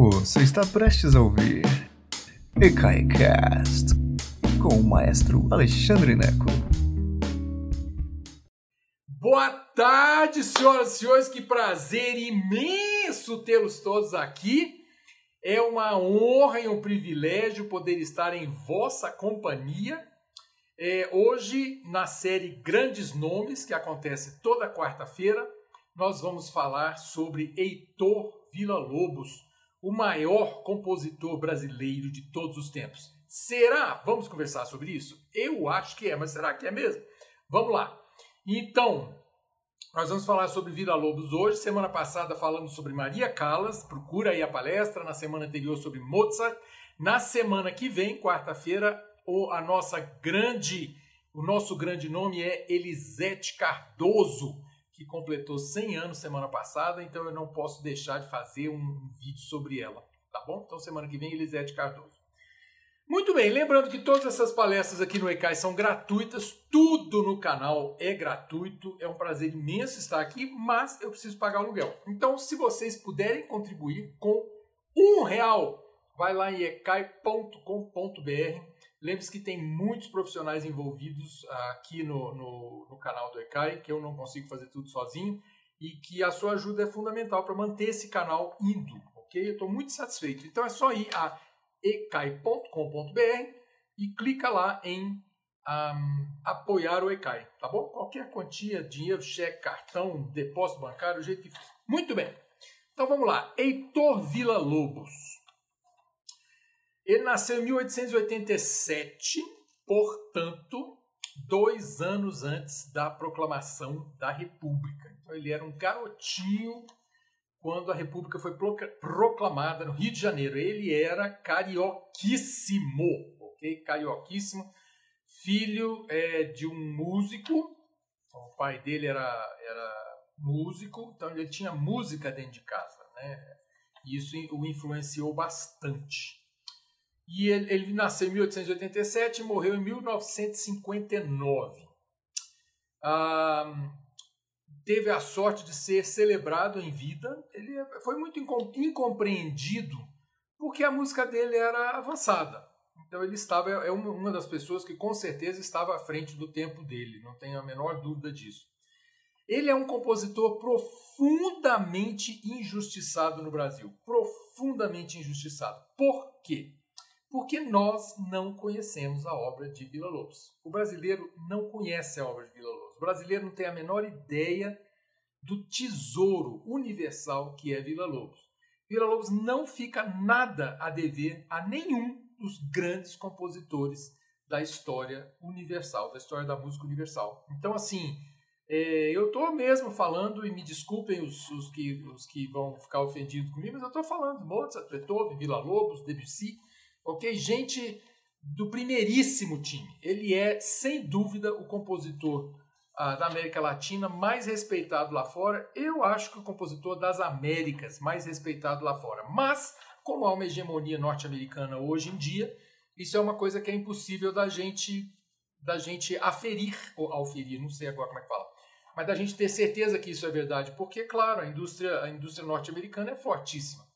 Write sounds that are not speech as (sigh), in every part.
Você está prestes a ouvir EKAICAST com o maestro Alexandre Neco. Boa tarde, senhoras e senhores, que prazer imenso tê-los todos aqui. É uma honra e um privilégio poder estar em vossa companhia. É, hoje, na série Grandes Nomes, que acontece toda quarta-feira, nós vamos falar sobre Heitor Villa-Lobos, o maior compositor brasileiro de todos os tempos. Será? Vamos conversar sobre isso? Eu acho que é, mas será que é mesmo? Vamos lá. Então, nós vamos falar sobre Vila Lobos hoje. Semana passada falamos sobre Maria Callas, procura aí a palestra. Na semana anterior sobre Mozart. Na semana que vem, quarta-feira, a nossa grande, o nosso grande nome é Elisete Cardoso que completou 100 anos semana passada, então eu não posso deixar de fazer um vídeo sobre ela, tá bom? Então semana que vem Elisete Cardoso. Muito bem, lembrando que todas essas palestras aqui no ECAI são gratuitas, tudo no canal é gratuito, é um prazer imenso estar aqui, mas eu preciso pagar o aluguel. Então, se vocês puderem contribuir com um real, vai lá em ecai.com.br Lembre-se que tem muitos profissionais envolvidos aqui no, no, no, canal do ECAI, que eu não consigo fazer tudo sozinho, e que a sua ajuda é fundamental para manter esse canal indo, ok? Eu estou muito satisfeito. Então é só ir a ecai.com.br e clica lá em um, apoiar o ECAI, tá bom? Qualquer quantia, dinheiro, cheque, cartão, depósito bancário, o jeito que. Muito bem. Então vamos lá. Heitor Villa Lobos. Ele nasceu em 1887, portanto, dois anos antes da proclamação da República. Então, ele era um garotinho quando a República foi proclamada no Rio de Janeiro. Ele era carioquíssimo, ok? Carioquíssimo, filho é, de um músico. O pai dele era, era músico, então ele tinha música dentro de casa, né? Isso o influenciou bastante. E ele, ele nasceu em 1887 e morreu em 1959. Ah, teve a sorte de ser celebrado em vida. Ele foi muito incompreendido porque a música dele era avançada. Então ele estava é uma das pessoas que com certeza estava à frente do tempo dele, não tenho a menor dúvida disso. Ele é um compositor profundamente injustiçado no Brasil, profundamente injustiçado. Por quê? Porque nós não conhecemos a obra de Vila Lobos. O brasileiro não conhece a obra de Vila Lobos. O brasileiro não tem a menor ideia do tesouro universal que é Vila Lobos. Vila Lobos não fica nada a dever a nenhum dos grandes compositores da história universal, da história da música universal. Então, assim, é, eu estou mesmo falando, e me desculpem os, os, que, os que vão ficar ofendidos comigo, mas eu estou falando Mozart, Beethoven, Vila Lobos, Debussy, ok? Gente do primeiríssimo time. Ele é, sem dúvida, o compositor ah, da América Latina mais respeitado lá fora. Eu acho que o compositor das Américas mais respeitado lá fora. Mas, como há uma hegemonia norte-americana hoje em dia, isso é uma coisa que é impossível da gente da gente aferir, ou auferir, não sei agora como é que fala, mas da gente ter certeza que isso é verdade, porque, claro, a indústria, a indústria norte-americana é fortíssima.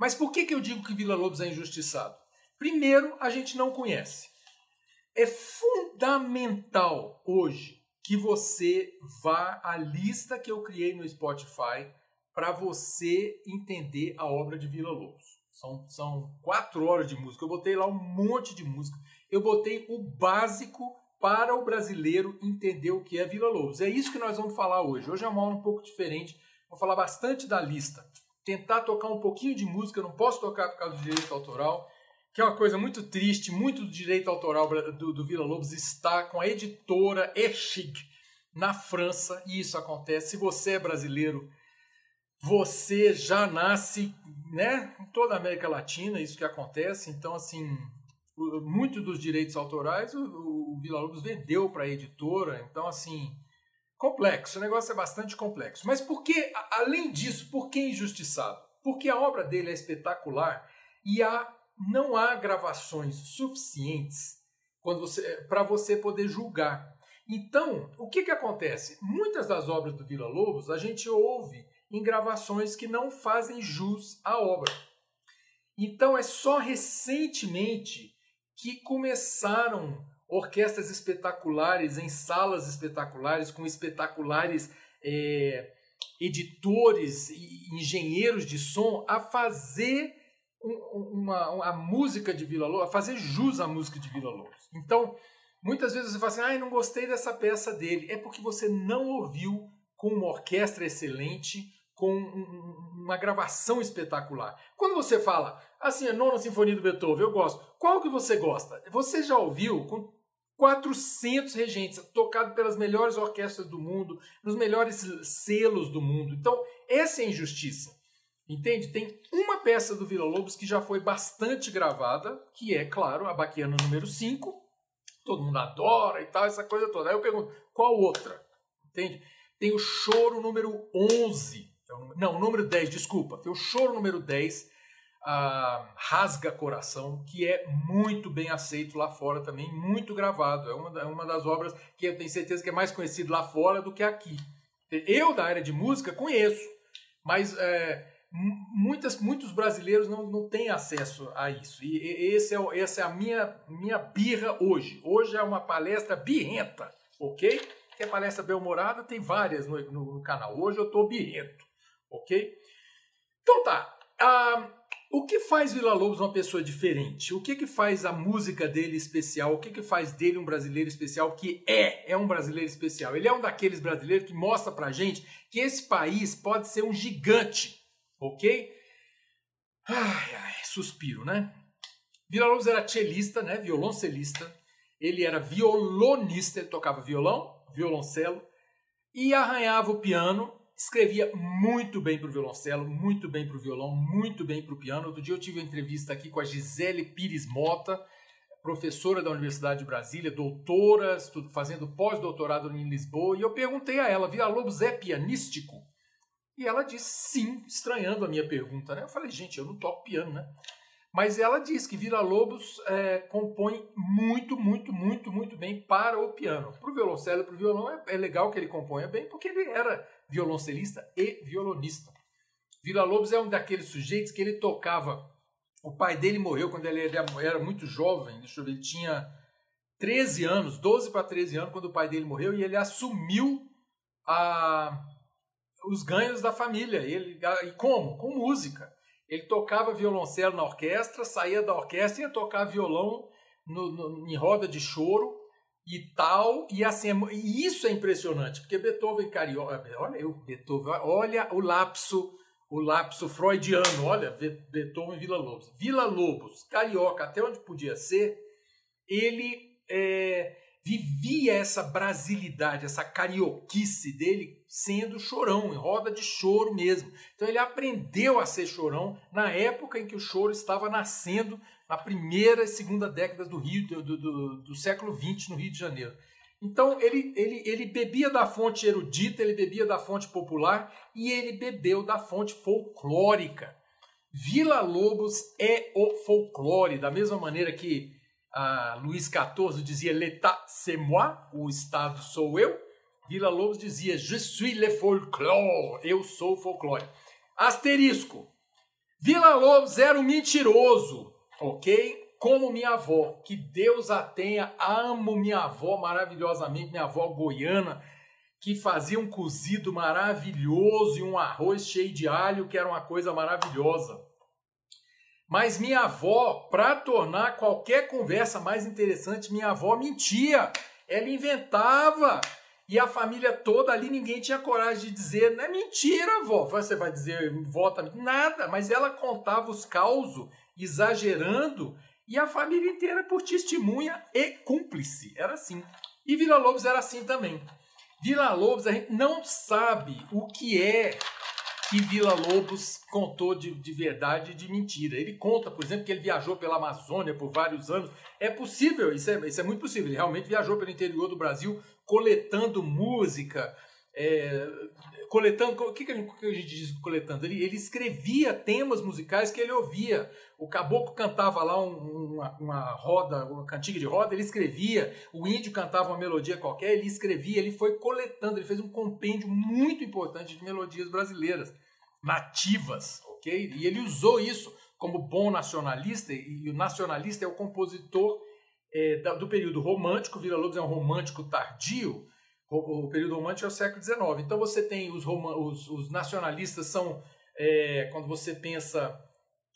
Mas por que, que eu digo que Vila Lobos é injustiçado? Primeiro, a gente não conhece. É fundamental hoje que você vá à lista que eu criei no Spotify para você entender a obra de Vila Lobos. São, são quatro horas de música. Eu botei lá um monte de música. Eu botei o básico para o brasileiro entender o que é Vila Lobos. É isso que nós vamos falar hoje. Hoje é uma aula um pouco diferente. Vou falar bastante da lista tentar tocar um pouquinho de música, não posso tocar por causa do direito autoral, que é uma coisa muito triste, muito do direito autoral do, do Vila Lobos está com a editora Echig na França, e isso acontece. Se você é brasileiro, você já nasce, né, em toda a América Latina, isso que acontece, então assim, muito dos direitos autorais o, o Vila Lobos vendeu para a editora, então assim, complexo, o negócio é bastante complexo. Mas por que, além disso, por que injustiçado? Porque a obra dele é espetacular e há, não há gravações suficientes para você poder julgar. Então, o que, que acontece? Muitas das obras do Vila Lobos a gente ouve em gravações que não fazem jus à obra. Então é só recentemente que começaram orquestras espetaculares em salas espetaculares, com espetaculares é, editores e engenheiros de som a fazer uma, uma, a música de Vila Lobos, a fazer jus à música de Vila Lobos. Então, muitas vezes você fala assim, ah, não gostei dessa peça dele. É porque você não ouviu com uma orquestra excelente, com uma gravação espetacular. Quando você fala, assim, a nona sinfonia do Beethoven, eu gosto. Qual que você gosta? Você já ouviu com 400 regentes, tocado pelas melhores orquestras do mundo, nos melhores selos do mundo. Então, essa é injustiça. Entende? Tem uma peça do Vila Lobos que já foi bastante gravada, que é, claro, a Baquiana número 5. Todo mundo adora e tal, essa coisa toda. Aí eu pergunto, qual outra? Entende? Tem o Choro número 11. Não, o número 10, desculpa. Tem o Choro número 10, a Rasga Coração, que é muito bem aceito lá fora também, muito gravado. É uma, uma das obras que eu tenho certeza que é mais conhecido lá fora do que aqui. Eu, da área de música, conheço, mas é, muitas, muitos brasileiros não, não têm acesso a isso. E esse é, essa é a minha, minha birra hoje. Hoje é uma palestra birrenta, ok? Que é palestra bem-humorada, tem várias no, no, no, canal. Hoje eu estou birrento, ok? Então tá. Ah, o que faz Vila Lobos uma pessoa diferente? O que, que faz a música dele especial? O que, que faz dele um brasileiro especial que é, é um brasileiro especial? Ele é um daqueles brasileiros que mostra pra gente que esse país pode ser um gigante ok? Ai, ai, suspiro, né? Vila Lobos era cellista, né? Violoncelista. Ele era violonista, ele tocava violão, violoncelo e arranhava o piano. Escrevia muito bem para o violoncelo, muito bem para o violão, muito bem para o piano. Outro dia eu tive uma entrevista aqui com a Gisele Pires Mota, professora da Universidade de Brasília, doutora, fazendo pós-doutorado em Lisboa, e eu perguntei a ela: Vila Lobos é pianístico? E ela disse sim, estranhando a minha pergunta. Né? Eu falei, gente, eu não toco piano, né? Mas ela diz que Vila Lobos é, compõe muito, muito, muito, muito bem para o piano. Para o violoncelo para o violão é, é, legal que ele componha bem, porque ele era violoncelista e violonista. Vila Lobos é um daqueles sujeitos que ele tocava. O pai dele morreu quando ele era muito jovem, deixa eu ver, ele tinha 13 anos, 12 para 13 anos, quando o pai dele morreu, e ele assumiu a, os ganhos da família. Ele, e como? Com música. Ele tocava violoncelo na orquestra, saía da orquestra e ia tocar violão no, no, em roda de choro e tal. E assim, é e isso é impressionante, porque Beethoven carioca, olha eu, Beethoven, olha o lapso, o lapso freudiano, olha, Beethoven Vila Lobos. Vila Lobos, carioca, até onde podia ser, ele é, vivia essa brasilidade, essa carioquice dele sendo chorão, em roda de choro mesmo. Então ele aprendeu a ser chorão na época em que o choro estava nascendo, na primeira e segunda década do Rio do, do, do século XX no Rio de Janeiro. Então ele, ele, ele bebia da fonte erudita, ele bebia da fonte popular e ele bebeu da fonte folclórica. Vila Lobos é o folclore, da mesma maneira que ah, Luís XIV dizia l'état c'est moi, o Estado sou eu. Vila Lobos dizia je suis le folklore, eu sou o folclore. Asterisco. Vila Lobos era um mentiroso, ok? Como minha avó, que Deus a tenha, amo minha avó maravilhosamente, minha avó goiana, que fazia um cozido maravilhoso e um arroz cheio de alho, que era uma coisa maravilhosa. Mas minha avó, para tornar qualquer conversa mais interessante, minha avó mentia. Ela inventava. E a família toda ali, ninguém tinha coragem de dizer, não é mentira, avó. Você vai dizer, vota nada. Mas ela contava os causos, exagerando, e a família inteira por testemunha e cúmplice. Era assim. E Vila Lobos era assim também. Vila Lobos, a gente não sabe o que é que Vila Lobos contou de, de verdade e de mentira. Ele conta, por exemplo, que ele viajou pela Amazônia por vários anos. É possível, isso é, isso é muito possível. Ele realmente viajou pelo interior do Brasil coletando música, é, coletando. O que, que, a gente, que a gente diz coletando? Ele, ele escrevia temas musicais que ele ouvia. O caboclo cantava lá um, uma, uma, roda, uma cantiga de roda, ele escrevia. O índio cantava uma melodia qualquer, ele escrevia. Ele foi coletando, ele fez um compêndio muito importante de melodias brasileiras, nativas, ok? E ele usou isso como bom nacionalista, e o nacionalista é o compositor é, do período romântico, Vila Lobos é um romântico tardio, o, o período romântico é o século XIX. Então você tem os, os, os nacionalistas são, é, quando você pensa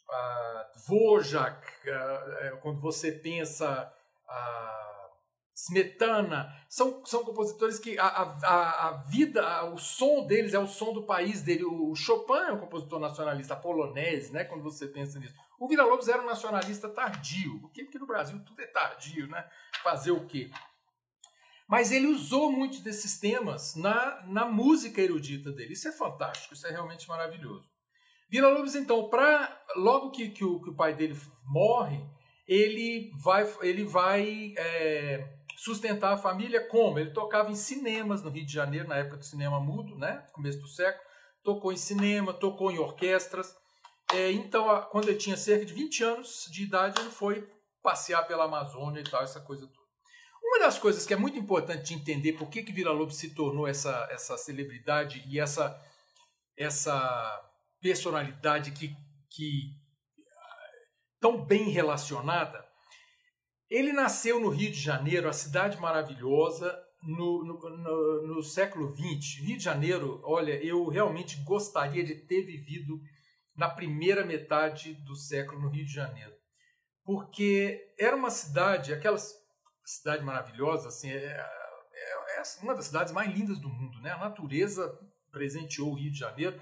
uh, Dvorak, uh, quando você pensa uh, Smetana, são, são compositores que a, a, a vida, o som deles é o som do país dele. O Chopin é um compositor nacionalista polonês, né, quando você pensa nisso. O Villa-Lobos era um nacionalista tardio, porque, porque no Brasil tudo é tardio, né? Fazer o quê? Mas ele usou muitos desses temas na, na música erudita dele. Isso é fantástico, isso é realmente maravilhoso. Vila Lobos, então, pra, logo que, que, o, que o pai dele morre, ele vai, ele vai é, sustentar a família como? Ele tocava em cinemas no Rio de Janeiro, na época do cinema mudo, né? começo do século. Tocou em cinema, tocou em orquestras. É, então, quando ele tinha cerca de 20 anos de idade, ele foi passear pela Amazônia e tal, essa coisa toda. Uma das coisas que é muito importante de entender por que, que Vila Lobos se tornou essa, essa celebridade e essa, essa personalidade que, que tão bem relacionada, ele nasceu no Rio de Janeiro, a cidade maravilhosa, no, no, no, no século XX. Rio de Janeiro, olha, eu realmente gostaria de ter vivido na primeira metade do século no Rio de Janeiro. Porque era uma cidade, aquela cidade maravilhosa, assim, é, é, é uma das cidades mais lindas do mundo, né? A natureza presenteou o Rio de Janeiro.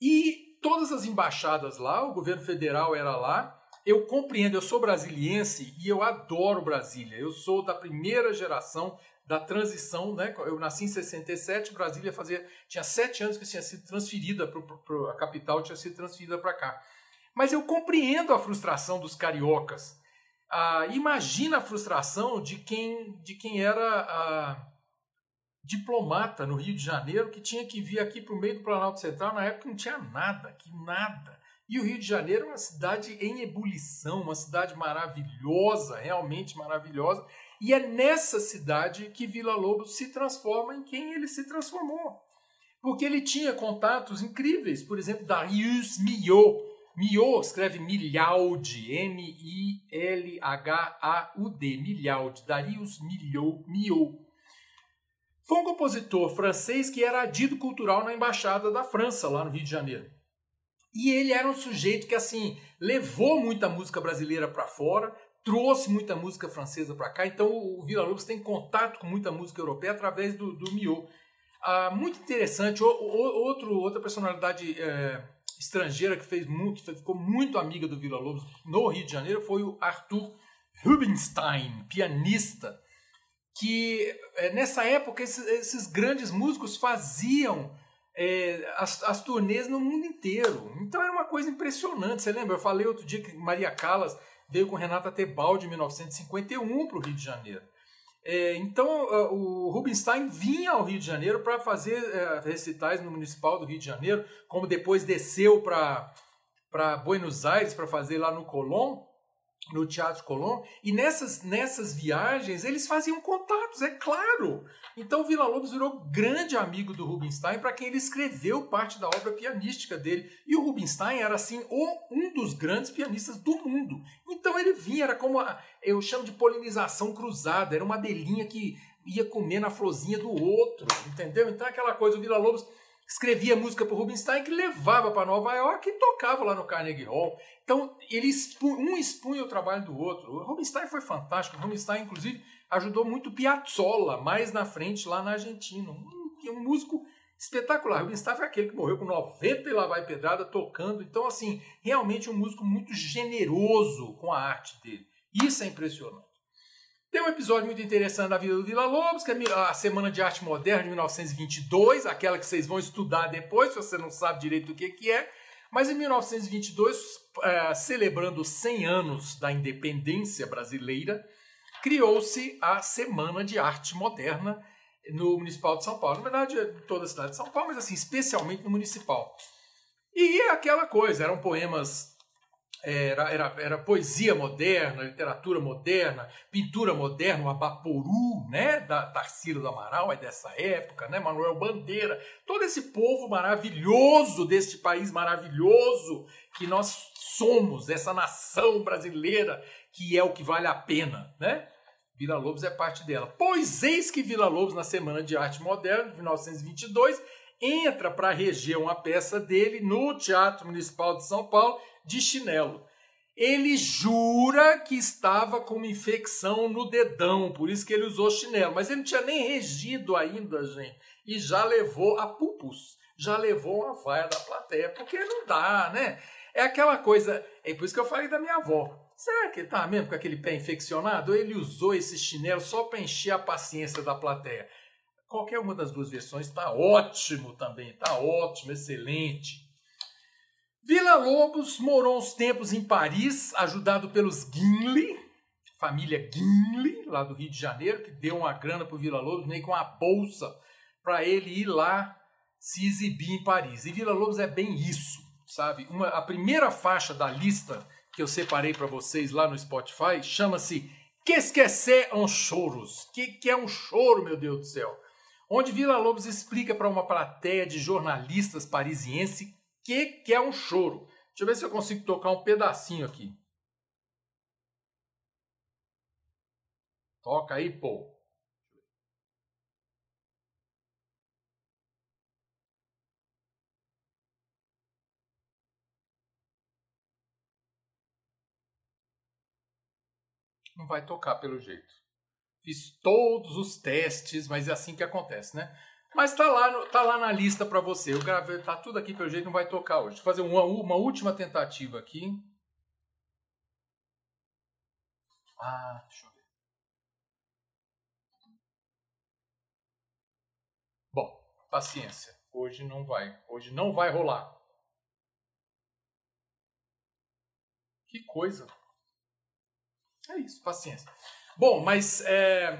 E todas as embaixadas lá, o governo federal era lá. Eu compreendo, eu sou brasiliense e eu adoro Brasília. Eu sou da primeira geração da transição, né? Eu nasci em 67, Brasília fazia tinha sete anos que tinha sido transferida para a capital, tinha sido transferida para cá. Mas eu compreendo a frustração dos cariocas. Ah, imagina a frustração de quem de quem era ah, diplomata no Rio de Janeiro que tinha que vir aqui para o meio do Planalto Central na época não tinha nada, que nada. E o Rio de Janeiro é uma cidade em ebulição, uma cidade maravilhosa, realmente maravilhosa. E é nessa cidade que Vila Lobos se transforma em quem ele se transformou. Porque ele tinha contatos incríveis, por exemplo, Darius Milhaud. Milhaud escreve Milhaud, M-I-L-H-A-U-D, Milhaud, Darius Milhaud, Milhaud. Foi um compositor francês que era adido cultural na embaixada da França, lá no Rio de Janeiro. E ele era um sujeito que assim levou muita música brasileira para fora, trouxe muita música francesa para cá, então o Vila Lobos tem contato com muita música europeia através do, do Mio. Ah, muito interessante, o, o, outro, outra personalidade é, estrangeira que fez muito, ficou muito amiga do Vila Lobos no Rio de Janeiro foi o Arthur Rubinstein, pianista, que é, nessa época esses, esses, grandes músicos faziam é, as, as turnês no mundo inteiro. Então era uma coisa impressionante. Você lembra? Eu falei outro dia que Maria Callas veio com Renata Tebaldi em 1951 para o Rio de Janeiro. É, então, o Rubinstein vinha ao Rio de Janeiro para fazer é, recitais no Municipal do Rio de Janeiro, como depois desceu para Buenos Aires para fazer lá no Colón no Teatro Colón, e nessas, nessas viagens eles faziam contatos, é claro. Então Vila Lobos virou grande amigo do Rubinstein, para quem ele escreveu parte da obra pianística dele. E o Rubinstein era assim o, um dos grandes pianistas do mundo. Então ele vinha, era como a, eu chamo de polinização cruzada, era uma abelhinha que ia comer na florzinha do outro, entendeu? Então aquela coisa, o Vila Lobos escrevia música para Rubinstein que levava para Nova York e tocava lá no Carnegie Hall. Então, ele expunha, um expunha o trabalho do outro. O Rubinstein foi fantástico. O Rubinstein, inclusive, ajudou muito Piazzolla mais na frente, lá na Argentina. Um, um músico espetacular. O Rubinstein foi aquele que morreu com 90 e lá vai pedrada tocando. Então, assim, realmente um músico muito generoso com a arte dele. Isso é impressionante. Tem um episódio muito interessante da vida do Vila Lobos, que é a Semana de Arte Moderna de 1922, aquela que vocês vão estudar depois, se você não sabe direito o que, que é. Mas em 1922, é, celebrando 100 anos da independência brasileira, criou-se a Semana de Arte Moderna no Municipal de São Paulo. Na verdade, é toda a cidade de São Paulo, mas assim, especialmente no Municipal. E é aquela coisa, eram poemas era, era, era poesia moderna, literatura moderna, pintura moderna, o Abaporu, né, da Tarsila do Amaral, é dessa época, né, Manuel Bandeira, todo esse povo maravilhoso deste país maravilhoso que nós somos, essa nação brasileira que é o que vale a pena, né? Vila Lobos é parte dela. Pois eis que Vila Lobos, na Semana de Arte Moderna, de 1922, entra para reger uma peça dele no Teatro Municipal de São Paulo de chinelo. Ele jura que estava com uma infecção no dedão, por isso que ele usou chinelo. Mas ele não tinha nem regido ainda, gente. E já levou a pupus, já levou uma vaia da plateia, porque não dá, né? É aquela coisa, é por isso que eu falei da minha avó. Será que ele tá mesmo com aquele pé infeccionado? Ele usou esse chinelo só para encher a paciência da plateia? Qualquer uma das duas versões está ótimo também, está ótimo, excelente. Vila Lobos morou uns tempos em Paris, ajudado pelos Guinle, família Guinle, lá do Rio de Janeiro, que deu uma grana para Vila Lobos, meio com uma bolsa para ele ir lá se exibir em Paris. E Vila Lobos é bem isso, sabe? Uma, a primeira faixa da lista que eu separei para vocês lá no Spotify chama-se Que esquecer um choros. Que que é um choro, meu Deus do céu? Onde Vila Lobos explica para uma plateia de jornalistas parisienses que, que é um choro. Deixa eu ver se eu consigo tocar um pedacinho aqui. Toca aí, pô. Não vai tocar pelo jeito. Fiz todos os testes, mas é assim que acontece, né? Mas tá lá, tá lá na lista para você. Eu gravei, tá tudo aqui pelo jeito, não vai tocar hoje. Vou fazer uma, uma última tentativa aqui. Ah, deixa eu ver. Bom, paciência. Hoje não vai. Hoje não vai rolar. Que coisa. É isso, paciência. Bom, mas é,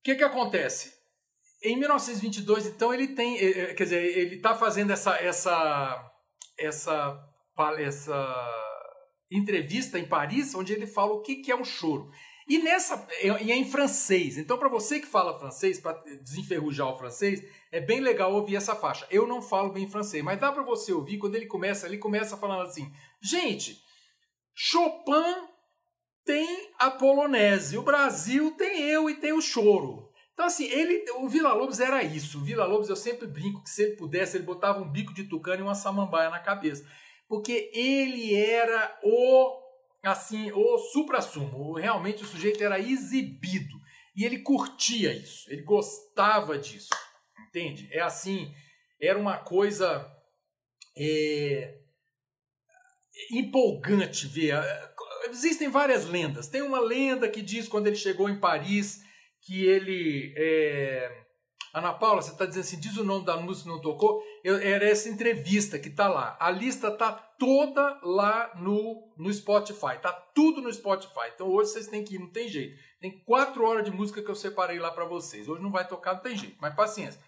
o que que acontece? Em 1922, então, ele tem, eh, eh, quer dizer, ele está fazendo essa, essa, essa, essa entrevista em Paris, onde ele fala o que, que é um choro. E nessa e é em francês. Então, para você que fala francês, para desenferrujar o francês, é bem legal ouvir essa faixa. Eu não falo bem francês, mas dá para você ouvir quando ele começa, ele começa falando assim: "Gente, Chopin tem a polonese, o Brasil tem eu e tem o choro. Então, assim, ele, o Vila Lobos era isso. O Vila Lobos, eu sempre brinco que se ele pudesse, ele botava um bico de tucano e uma samambaia na cabeça. Porque ele era o, assim, o supra-sumo. Realmente o sujeito era exibido. E ele curtia isso. Ele gostava disso. Entende? É assim, era uma coisa é, empolgante ver. Existem várias lendas. Tem uma lenda que diz quando ele chegou em Paris que ele. É... Ana Paula, você está dizendo assim, diz o nome da música não tocou. Eu, era essa entrevista que está lá. A lista está toda lá no, no Spotify. Está tudo no Spotify. Então hoje vocês têm que ir, não tem jeito. Tem quatro horas de música que eu separei lá para vocês. Hoje não vai tocar, não tem jeito, mas paciência.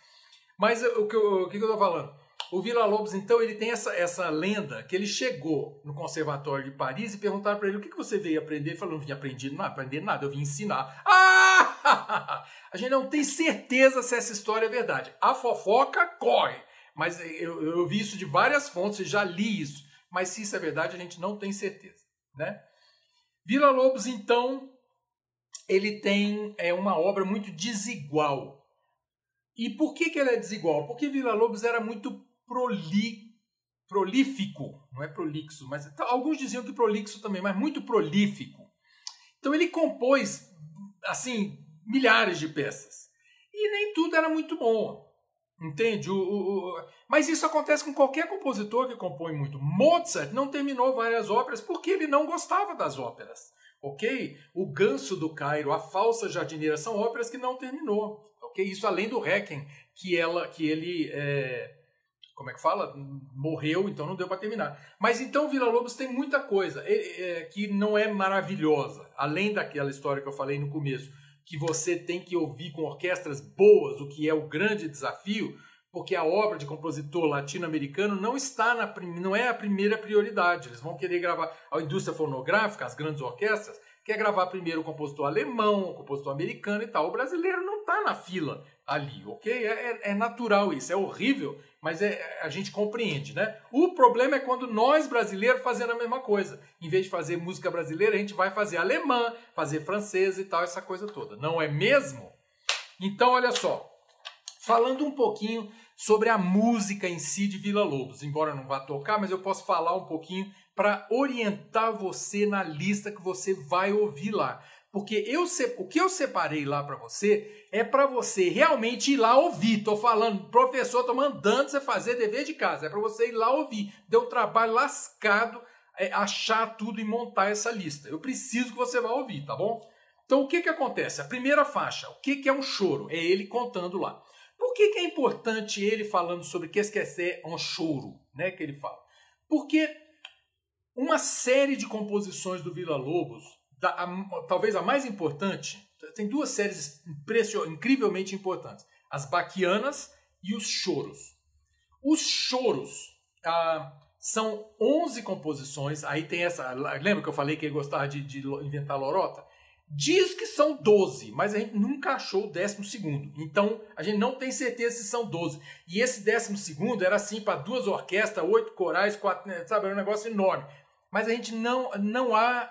Mas o que, eu, o que eu estou falando? O Vila Lobos, então, ele tem essa, essa lenda que ele chegou no Conservatório de Paris e perguntaram para ele o que, que você veio aprender. Ele falou: não vim aprender nada, aprender nada, eu vim ensinar. Ah! (laughs) A gente não tem certeza se essa história é verdade. A fofoca corre, mas eu, eu vi isso de várias fontes, já li isso. Mas se isso é verdade, a gente não tem certeza. Né? Vila Lobos, então, ele tem é, uma obra muito desigual. E por que, que ela é desigual? Porque Vila Lobos era muito proli, prolífico, não é prolixo, mas então, alguns diziam que prolixo também, mas muito prolífico. Então ele compôs assim milhares de peças e nem tudo era muito bom, entende? O, o, o, mas isso acontece com qualquer compositor que compõe muito. Mozart não terminou várias óperas porque ele não gostava das óperas. Ok? O Ganso do Cairo, A Falsa Jardineira são óperas que não terminou. Ok? Isso além do Requiem que ela, que ele é, como é que fala? Morreu, então não deu para terminar. Mas então Vila Lobos tem muita coisa é, que não é maravilhosa. Além daquela história que eu falei no começo, que você tem que ouvir com orquestras boas, o que é o grande desafio, porque a obra de compositor latino-americano não está na não é a primeira prioridade. Eles vão querer gravar a indústria fonográfica, as grandes orquestras, quer gravar primeiro o compositor alemão, o compositor americano e tal. O brasileiro não está na fila ali, ok? É, é, é, natural isso, é horrível, mas é, a gente compreende, né? O problema é quando nós brasileiros fazendo a mesma coisa. Em vez de fazer música brasileira, a gente vai fazer alemã, fazer francesa e tal, essa coisa toda. Não é mesmo? Então, olha só. Falando um pouquinho sobre a música em si de Vila Lobos. Embora não vá tocar, mas eu posso falar um pouquinho para orientar você na lista que você vai ouvir lá. Porque eu o que eu separei lá para você é para você realmente ir lá ouvir. Tô falando, professor, tô mandando você fazer dever de casa. É para você ir lá ouvir. Deu um trabalho lascado é, achar tudo e montar essa lista. Eu preciso que você vá ouvir, tá bom? Então o que que acontece? A primeira faixa, o que que é um choro? É ele contando lá. Por que, que é importante ele falando sobre que esquecer um choro, né? Que ele fala. Porque uma série de composições do Vila Lobos, da, a, talvez a mais importante, tem duas séries incrivelmente importantes: as Baquianas e os Choros. Os Choros ah, são 11 composições. Aí tem essa. Lembra que eu falei que ele gostava de, de inventar lorota? Diz que são 12, mas a gente nunca achou o décimo segundo. Então, a gente não tem certeza se são 12. E esse décimo segundo era assim para duas orquestras, oito corais, quatro, né, sabe, era um negócio enorme. Mas a gente não não há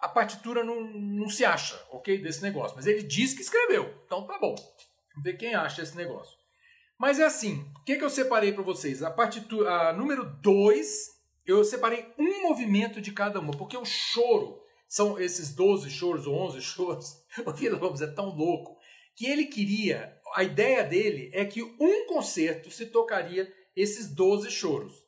a partitura não, não se acha, OK, desse negócio, mas ele diz que escreveu. Então tá bom. Vamos ver quem acha esse negócio. Mas é assim, o que, que eu separei para vocês? A partitura a número 2, eu separei um movimento de cada uma, porque o choro são esses 12 choros ou 11 (laughs) choros. O Vila Lobos é tão louco que ele queria, a ideia dele é que um concerto se tocaria esses 12 choros.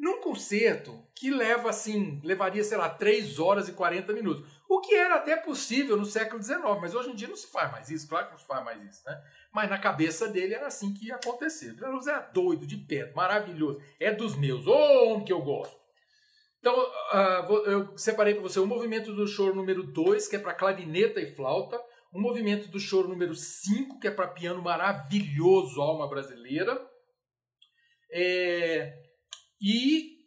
Num concerto que leva assim, levaria, sei lá, 3 horas e 40 minutos. O que era até possível no século XIX, mas hoje em dia não se faz mais isso, claro que não se faz mais isso, né? Mas na cabeça dele era assim que ia acontecer. Lobos era doido, de pé, maravilhoso. É dos meus, ô oh, homem que eu gosto. Então, uh, eu separei para você o movimento do choro número 2, que é para clarineta e flauta, o movimento do choro número 5, que é para piano maravilhoso, alma brasileira. É, e,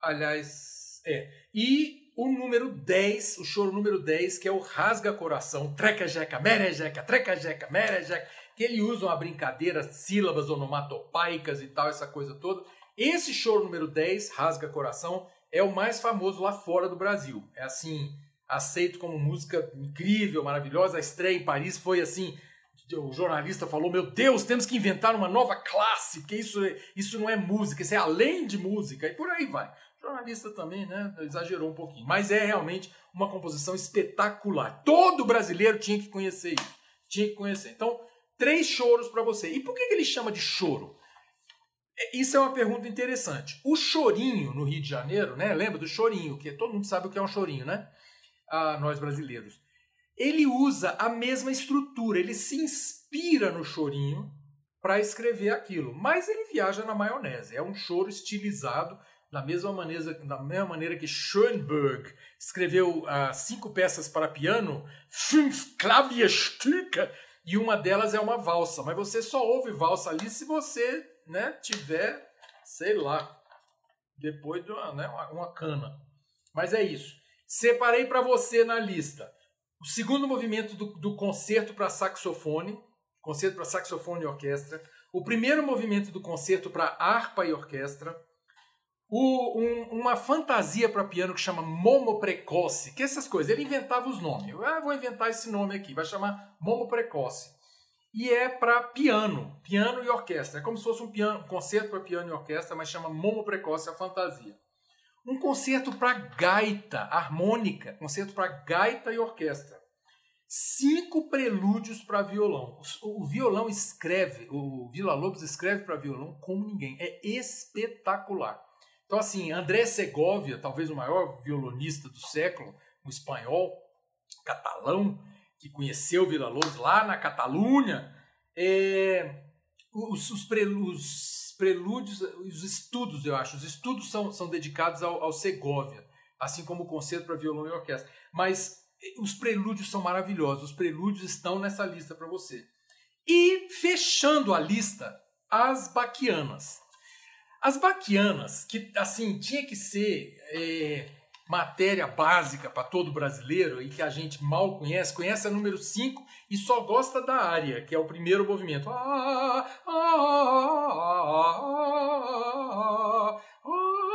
aliás, é, e o número 10, o choro número 10, que é o rasga coração, treca jeca, merejeca, treca jeca, merejeca, que ele usa uma brincadeira, sílabas onomatopaicas e tal, essa coisa toda. Esse choro número 10, Rasga Coração, é o mais famoso lá fora do Brasil. É assim, aceito como música incrível, maravilhosa. A estreia em Paris foi assim, o jornalista falou: Meu Deus, temos que inventar uma nova classe, porque isso, isso não é música, isso é além de música, e por aí vai. O jornalista também né, exagerou um pouquinho, mas é realmente uma composição espetacular. Todo brasileiro tinha que conhecer isso, tinha que conhecer. Então, três choros para você. E por que ele chama de choro? Isso é uma pergunta interessante. O chorinho no Rio de Janeiro, né? Lembra do chorinho, que todo mundo sabe o que é um chorinho, né? Ah, nós brasileiros. Ele usa a mesma estrutura, ele se inspira no chorinho para escrever aquilo, mas ele viaja na maionese. É um choro estilizado da mesma maneira, da mesma maneira que Schoenberg escreveu ah, cinco peças para piano, fünf Klavierstücke, e uma delas é uma valsa. Mas você só ouve valsa ali se você né, tiver, sei lá, depois de uma, né, uma cana. Mas é isso. Separei para você na lista o segundo movimento do, do concerto para saxofone, concerto para saxofone e orquestra, o primeiro movimento do concerto para harpa e orquestra, o, um, uma fantasia para piano que chama Momo Precoce, que essas coisas, ele inventava os nomes. Eu ah, vou inventar esse nome aqui, vai chamar Momo Precoce e é para piano, piano e orquestra. É como se fosse um, piano, um concerto para piano e orquestra, mas chama Momo Precoce a Fantasia. Um concerto para gaita, harmônica, concerto para gaita e orquestra. Cinco prelúdios para violão. O, violão escreve, o Vila Lobos escreve para violão como ninguém. É espetacular. Então, assim, André Segovia, talvez o maior violonista do século, um espanhol, catalão, que conheceu Vila Lobos lá na Catalunha, é, os, os, pre, os, prelúdios, os estudos, eu acho, os estudos são, são dedicados ao, ao Segovia, assim como o concerto para violão e orquestra. Mas os prelúdios são maravilhosos, os prelúdios estão nessa lista para você. E fechando a lista, as baquianas. As baquianas, que assim, tinha que ser é, matéria básica para todo brasileiro e que a gente mal conhece, conhece a número 5 e só gosta da área, que é o primeiro movimento. Ah, ah, ah,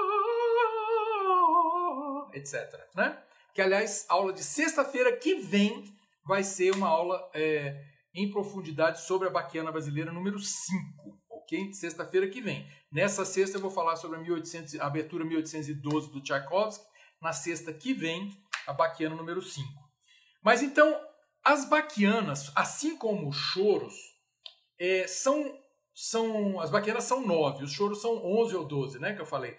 etc. Né? Que, aliás, aula de sexta-feira que vem vai ser uma aula é, em profundidade sobre a baquiana brasileira número 5 ok? Sexta-feira que vem. Nessa sexta eu vou falar sobre a, 1800, a abertura 1812 do Tchaikovsky. Na sexta que vem, a baquiana número 5. Mas então, as baquianas, assim como os choros, é, são, são. As baquianas são nove, os choros são 11 ou 12, né? Que eu falei.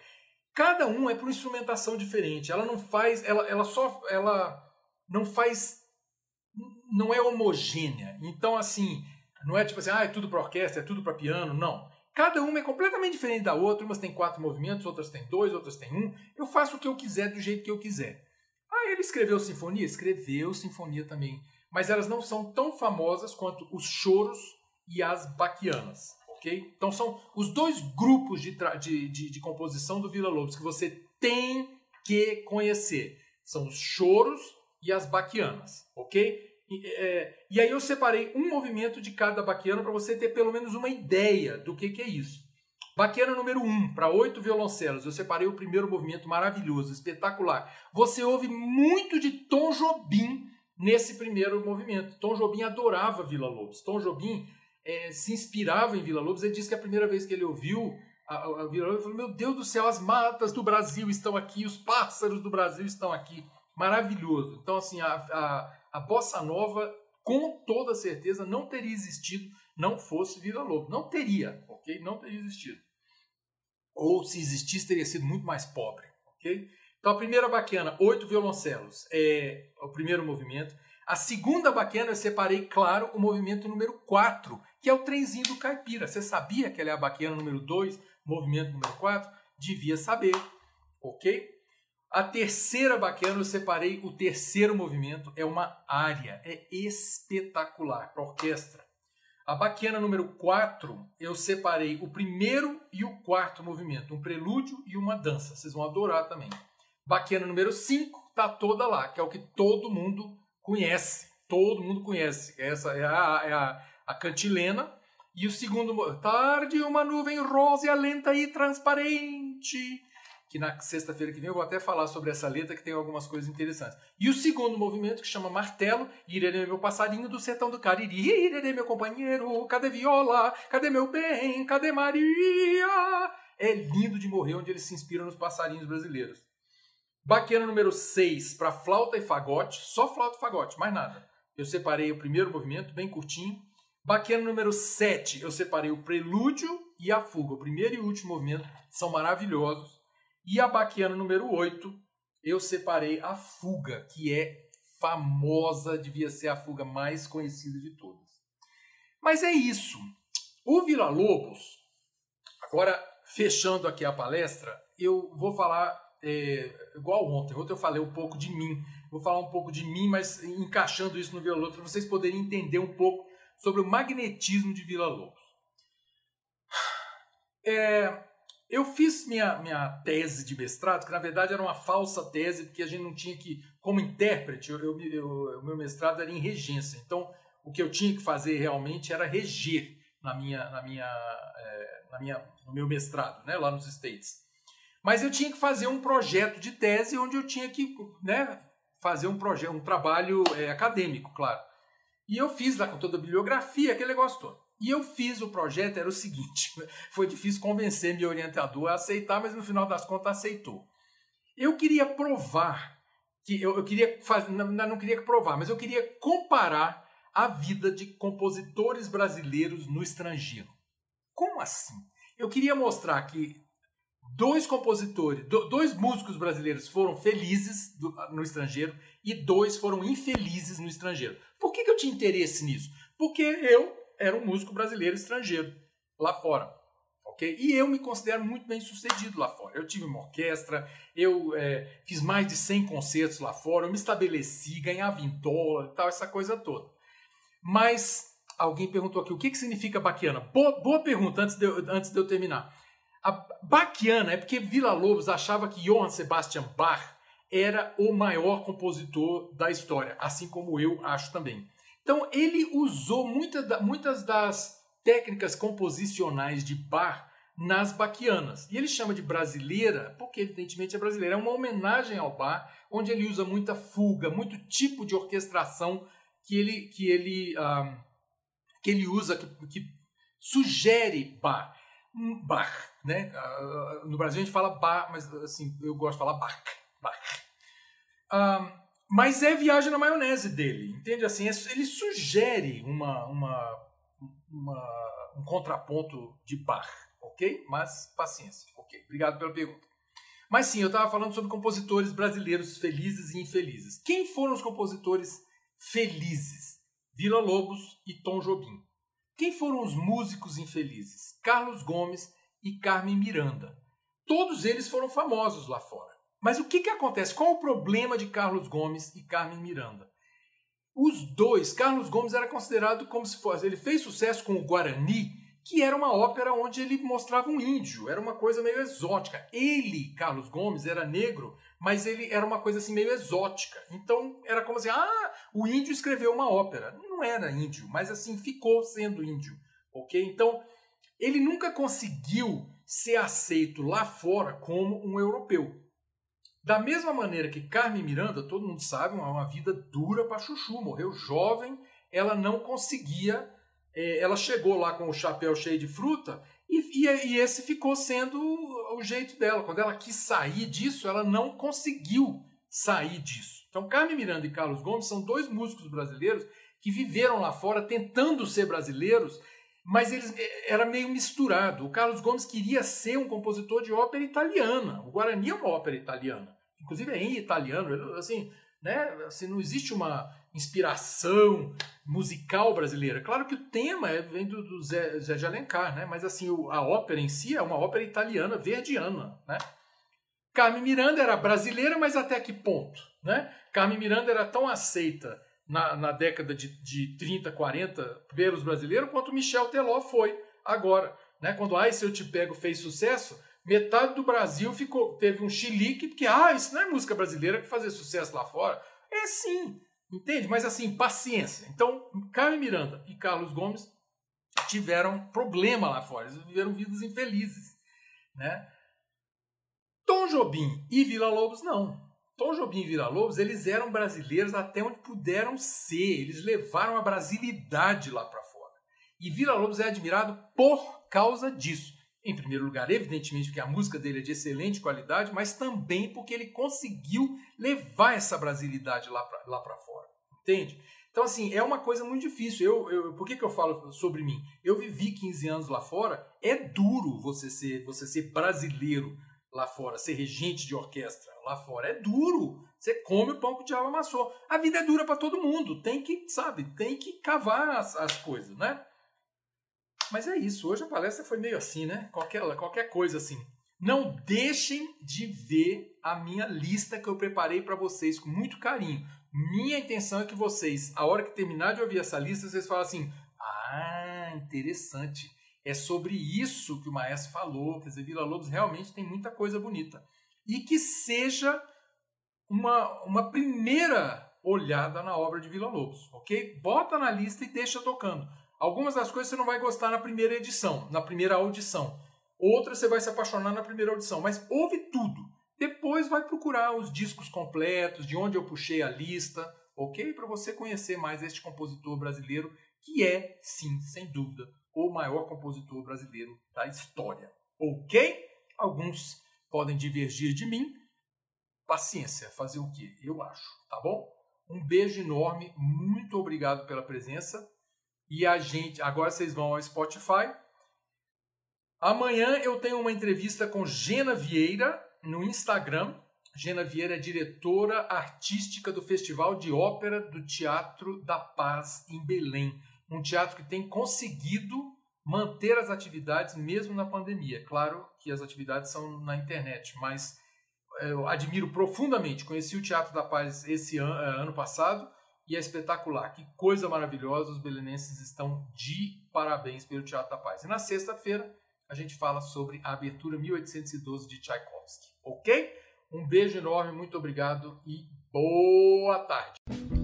Cada um é para uma instrumentação diferente. Ela não faz. Ela, ela só. Ela não faz. Não é homogênea. Então, assim, não é tipo assim, ah, é tudo para orquestra, é tudo para piano. Não. Cada uma é completamente diferente da outra. Umas tem quatro movimentos, outras tem dois, outras tem um. Eu faço o que eu quiser do jeito que eu quiser. Ah, ele escreveu sinfonia? Escreveu sinfonia também. Mas elas não são tão famosas quanto os choros e as baquianas. ok? Então são os dois grupos de, de, de, de composição do Vila Lobos que você tem que conhecer. São os choros e as baquianas. ok? E, é, e aí eu separei um movimento de cada baquiana para você ter pelo menos uma ideia do que, que é isso. Baquiana número 1, um, para oito violoncelos. Eu separei o primeiro movimento maravilhoso, espetacular. Você ouve muito de Tom Jobim nesse primeiro movimento. Tom Jobim adorava Vila Lobos. Tom Jobim é, se inspirava em Vila Lobos. Ele disse que a primeira vez que ele ouviu a, a, a Vila Lobos, ele falou: Meu Deus do céu, as matas do Brasil estão aqui, os pássaros do Brasil estão aqui. Maravilhoso. Então, assim, a, a a bossa nova, com toda certeza, não teria existido não fosse Vila Lobo. Não teria, ok? Não teria existido. Ou se existisse, teria sido muito mais pobre, ok? Então a primeira baquiana, oito violoncelos, é o primeiro movimento. A segunda baquiana eu separei, claro, o movimento número 4, que é o trenzinho do caipira. Você sabia que ela é a baquiana número 2, movimento número 4? Devia saber, ok? A terceira baquiana, eu separei o terceiro movimento, é uma área, é espetacular para orquestra. A baquiana número 4, eu separei o primeiro e o quarto movimento, um prelúdio e uma dança. Vocês vão adorar também. Baquiana número 5 tá toda lá, que é o que todo mundo conhece. Todo mundo conhece. Essa é a, é a, a cantilena. E o segundo, tarde uma nuvem rosa lenta e transparente que na sexta-feira que vem eu vou até falar sobre essa letra que tem algumas coisas interessantes. E o segundo movimento que chama Martelo, Irene meu passarinho do sertão do Cariri, Irene meu companheiro, cadê viola, cadê meu bem, cadê Maria? É lindo de morrer onde eles se inspiram nos passarinhos brasileiros. Baquiana número 6 para flauta e fagote, só flauta e fagote, mais nada. Eu separei o primeiro movimento, bem curtinho. Baquiana número 7, eu separei o prelúdio e a fuga. O primeiro e o último movimento são maravilhosos. E a baquiana número 8, eu separei a fuga, que é famosa, devia ser a fuga mais conhecida de todas. Mas é isso. O Vila Lobos, agora fechando aqui a palestra, eu vou falar é, igual ontem. Ontem eu falei um pouco de mim. Vou falar um pouco de mim, mas encaixando isso no Vila Lobos, para vocês poderem entender um pouco sobre o magnetismo de Vila Lobos. É, eu fiz minha, minha tese de mestrado, que na verdade era uma falsa tese, porque a gente não tinha que, como intérprete, eu, eu, eu, o meu mestrado era em regência. Então, o que eu tinha que fazer realmente era reger na minha, na minha, é, na minha, no meu mestrado, né, lá nos States. Mas eu tinha que fazer um projeto de tese onde eu tinha que né, fazer um projeto, um trabalho é, acadêmico, claro. E eu fiz lá com toda a bibliografia, aquele negócio todo. E eu fiz o projeto, era o seguinte: (laughs) foi difícil convencer meu orientador a aceitar, mas no final das contas aceitou. Eu queria provar que eu, eu queria fazer, não, não queria provar, mas eu queria comparar a vida de compositores brasileiros no estrangeiro. Como assim? Eu queria mostrar que dois compositores, dois músicos brasileiros foram felizes no estrangeiro e dois foram infelizes no estrangeiro. Por que, que eu tinha interesse nisso? Porque eu era um músico brasileiro estrangeiro lá fora. ok? E eu me considero muito bem sucedido lá fora. Eu tive uma orquestra, eu é, fiz mais de 100 concertos lá fora, eu me estabeleci, ganhava em dólar e tal, essa coisa toda. Mas alguém perguntou aqui o que, que significa Baquiana. Boa, boa pergunta antes de, eu, antes de eu terminar. A Baquiana é porque Vila Lobos achava que Johann Sebastian Bach era o maior compositor da história, assim como eu acho também. Então ele usou muita, muitas das técnicas composicionais de Bach nas baquianas. E ele chama de brasileira, porque evidentemente é brasileira. É uma homenagem ao Bach, onde ele usa muita fuga, muito tipo de orquestração que ele, que ele, um, que ele usa, que, que sugere Bach. Bach, né? Uh, no Brasil a gente fala Bach, mas assim, eu gosto de falar Bach. Bach. Um, mas é viagem na maionese dele, entende? Assim, é, ele sugere uma, uma, uma, um contraponto de Bach, ok? Mas paciência, ok? Obrigado pela pergunta. Mas sim, eu estava falando sobre compositores brasileiros felizes e infelizes. Quem foram os compositores felizes? Vila Lobos e Tom Jobim. Quem foram os músicos infelizes? Carlos Gomes e Carmen Miranda. Todos eles foram famosos lá fora. Mas o que, que acontece? Qual o problema de Carlos Gomes e Carmen Miranda? Os dois, Carlos Gomes era considerado como se fosse. Ele fez sucesso com o Guarani, que era uma ópera onde ele mostrava um índio, era uma coisa meio exótica. Ele, Carlos Gomes, era negro, mas ele era uma coisa assim meio exótica. Então era como assim: ah, o índio escreveu uma ópera. Não era índio, mas assim ficou sendo índio, ok? Então ele nunca conseguiu ser aceito lá fora como um europeu. Da mesma maneira que Carmen Miranda, todo mundo sabe, uma, uma vida dura para Chuchu, morreu jovem, ela não conseguia, é, ela chegou lá com o chapéu cheio de fruta e, e, e, esse ficou sendo o jeito dela. Quando ela quis sair disso, ela não conseguiu sair disso. Então, Carmen Miranda e Carlos Gomes são dois músicos brasileiros que viveram lá fora tentando ser brasileiros, mas eles é, era meio misturado. O Carlos Gomes queria ser um compositor de ópera italiana. O Guarani é uma ópera italiana inclusive é em italiano, assim, né? Assim, não existe uma inspiração musical brasileira. Claro que o tema é, vem do, do Zé, Zé, de Alencar, né? Mas assim, a ópera em si é uma ópera italiana, verdiana, né? Carmen Miranda era brasileira, mas até que ponto, né? Carmen Miranda era tão aceita na, na década de, de 30, 40 pelos brasileiros quanto Michel Teló foi agora, né? Quando Ai, Se Eu Te Pego fez sucesso, metade do Brasil ficou teve um chilique, porque, ah, isso não é música brasileira que fazer sucesso lá fora. É sim, entende? Mas assim, paciência. Então, Carmen Miranda e Carlos Gomes tiveram problema lá fora, eles viveram vidas infelizes, né? Tom Jobim e Vila Lobos não. Tom Jobim e Vila Lobos, eles eram brasileiros até onde puderam ser, eles levaram a brasilidade lá para fora. E Vila Lobos é admirado por causa disso. Em primeiro lugar, evidentemente, porque a música dele é de excelente qualidade, mas também porque ele conseguiu levar essa brasilidade lá para lá fora. Entende? Então, assim, é uma coisa muito difícil. Eu, eu, por que, que eu falo sobre mim? Eu vivi 15 anos lá fora. É duro você ser, você ser brasileiro lá fora, ser regente de orquestra lá fora. É duro. Você come o pão que o diabo amassou. A vida é dura para todo mundo. Tem que, sabe, tem que cavar as, as coisas, né? Mas é isso, hoje a palestra foi meio assim, né? Qualquer, qualquer coisa assim. Não deixem de ver a minha lista que eu preparei para vocês com muito carinho. Minha intenção é que vocês, a hora que terminar de ouvir essa lista, vocês falem assim: ah, interessante. É sobre isso que o maestro falou. Quer dizer, Vila Lobos realmente tem muita coisa bonita. E que seja uma, uma primeira olhada na obra de Vila Lobos, ok? Bota na lista e deixa tocando. Algumas das coisas você não vai gostar na primeira edição, na primeira audição. Outras você vai se apaixonar na primeira audição. Mas ouve tudo. Depois vai procurar os discos completos, de onde eu puxei a lista, ok? Para você conhecer mais este compositor brasileiro, que é, sim, sem dúvida, o maior compositor brasileiro da história. Ok? Alguns podem divergir de mim. Paciência, fazer o que? Eu acho, tá bom? Um beijo enorme, muito obrigado pela presença e a gente, agora vocês vão ao Spotify. Amanhã eu tenho uma entrevista com Gena Vieira no Instagram. Gena Vieira é diretora artística do Festival de Ópera do Teatro da Paz em Belém. Um teatro que tem conseguido manter as atividades mesmo na pandemia. Claro que as atividades são na internet, mas eu admiro profundamente. Conheci o Teatro da Paz esse ano, ano passado e é espetacular. Que coisa maravilhosa, os belenenses estão de parabéns pelo Teatro da Paz. E na sexta-feira a gente fala sobre a abertura 1812 de Tchaikovsky, ok? Um beijo enorme, muito obrigado e boa tarde.